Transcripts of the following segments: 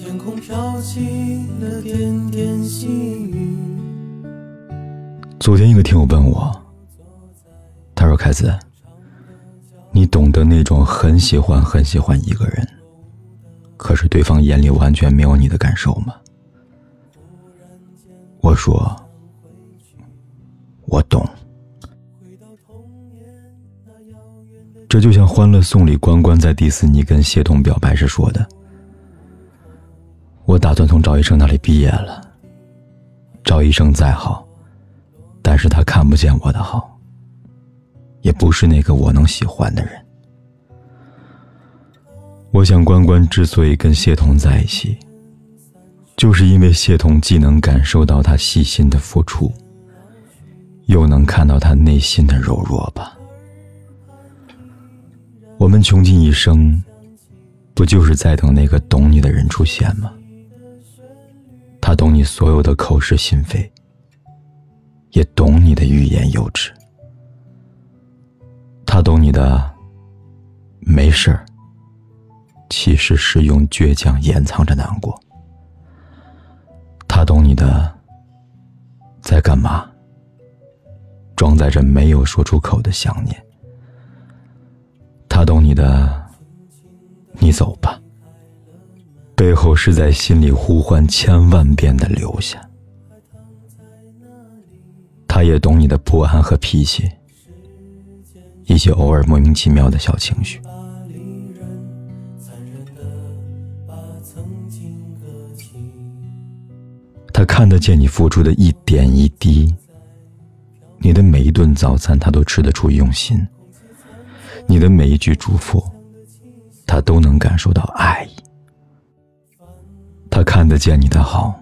天空飘起了点点细雨。昨天一个听友问我，他说：“凯子，你懂得那种很喜欢很喜欢一个人，可是对方眼里完全没有你的感受吗？”我说：“我懂。”这就像《欢乐颂》里关关在迪士尼跟谢童表白时说的：“我打算从赵医生那里毕业了。赵医生再好，但是他看不见我的好，也不是那个我能喜欢的人。我想关关之所以跟谢童在一起，就是因为谢童既能感受到他细心的付出，又能看到他内心的柔弱吧。”我们穷尽一生，不就是在等那个懂你的人出现吗？他懂你所有的口是心非，也懂你的欲言又止。他懂你的没事儿，其实是用倔强掩藏着难过。他懂你的在干嘛，装载着没有说出口的想念。他懂你的，你走吧。背后是在心里呼唤千万遍的留下。他也懂你的不安和脾气，一些偶尔莫名其妙的小情绪。他看得见你付出的一点一滴，你的每一顿早餐，他都吃得出用心。你的每一句祝福，他都能感受到爱意。看得见你的好，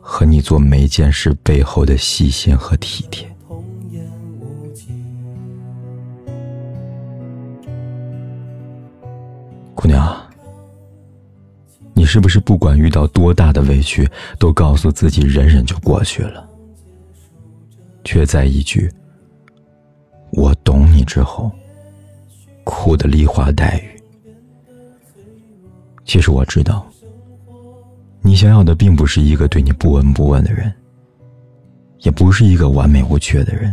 和你做每件事背后的细心和体贴。姑娘，你是不是不管遇到多大的委屈，都告诉自己忍忍就过去了，却在一句？我懂你之后，哭的梨花带雨。其实我知道，你想要的并不是一个对你不闻不问的人，也不是一个完美无缺的人。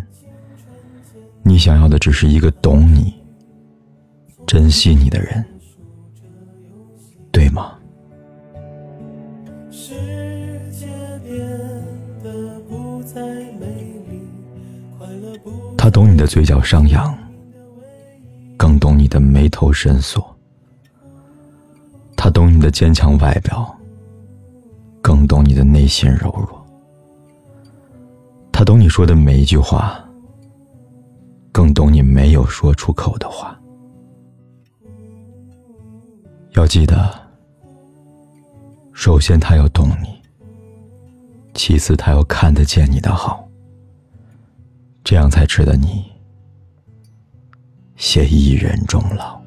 你想要的只是一个懂你、珍惜你的人，对吗？他懂你的嘴角上扬，更懂你的眉头深锁。他懂你的坚强外表，更懂你的内心柔弱。他懂你说的每一句话，更懂你没有说出口的话。要记得，首先他要懂你，其次他要看得见你的好。这样才值得你携一人终老。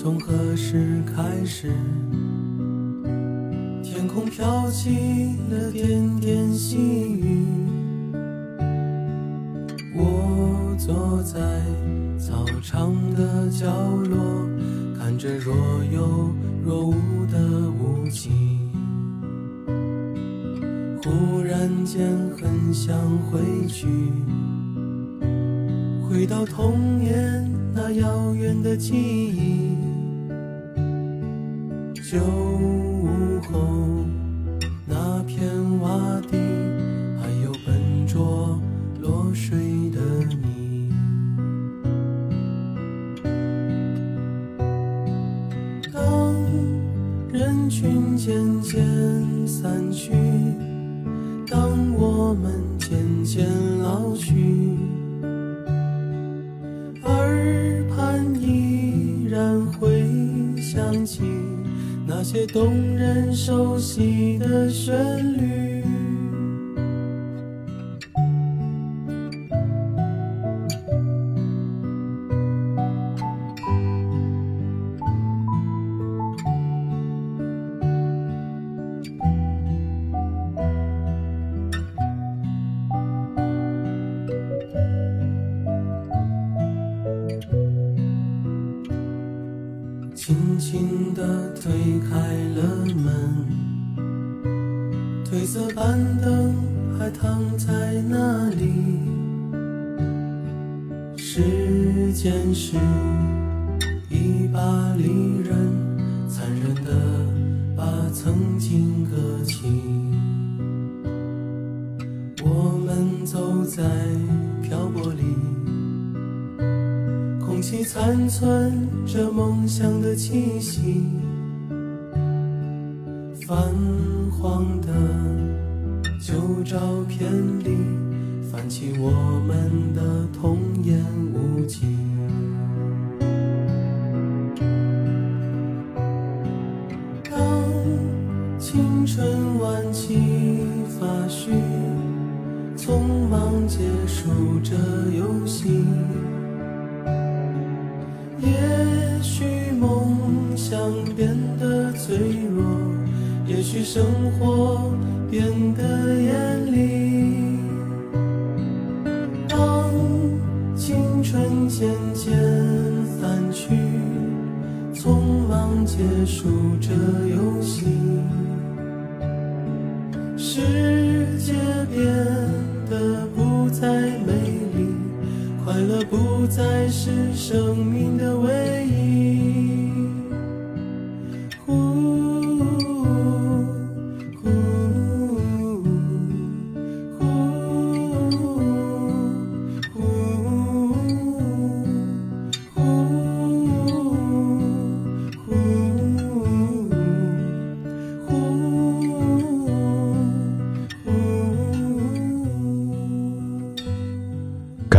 从何时开始，天空飘起了点点细雨。我坐在操场的角落，看着若有若无的雾气。忽然间很想回去，回到童年。那遥远的记忆，酒午后，那片洼地还有笨拙落水的你。当人群渐渐散去，当我们渐渐老去。些动人熟悉的旋律。轻轻地推开了门，褪色板凳还躺在那里。时间是一把利刃，残忍地把曾经割起。我们走在残存着梦想的气息，泛黄的旧照片里泛起我们的童言无忌。当青春挽起发须，匆忙结束这游戏。想变得脆弱，也许生活变得严厉。当青春渐渐散去，匆忙结束这游戏，世界变得不再美丽。快乐不再是生命的唯一。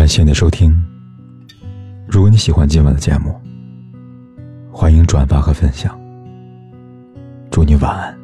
谢你的收听。如果你喜欢今晚的节目，欢迎转发和分享。祝你晚安。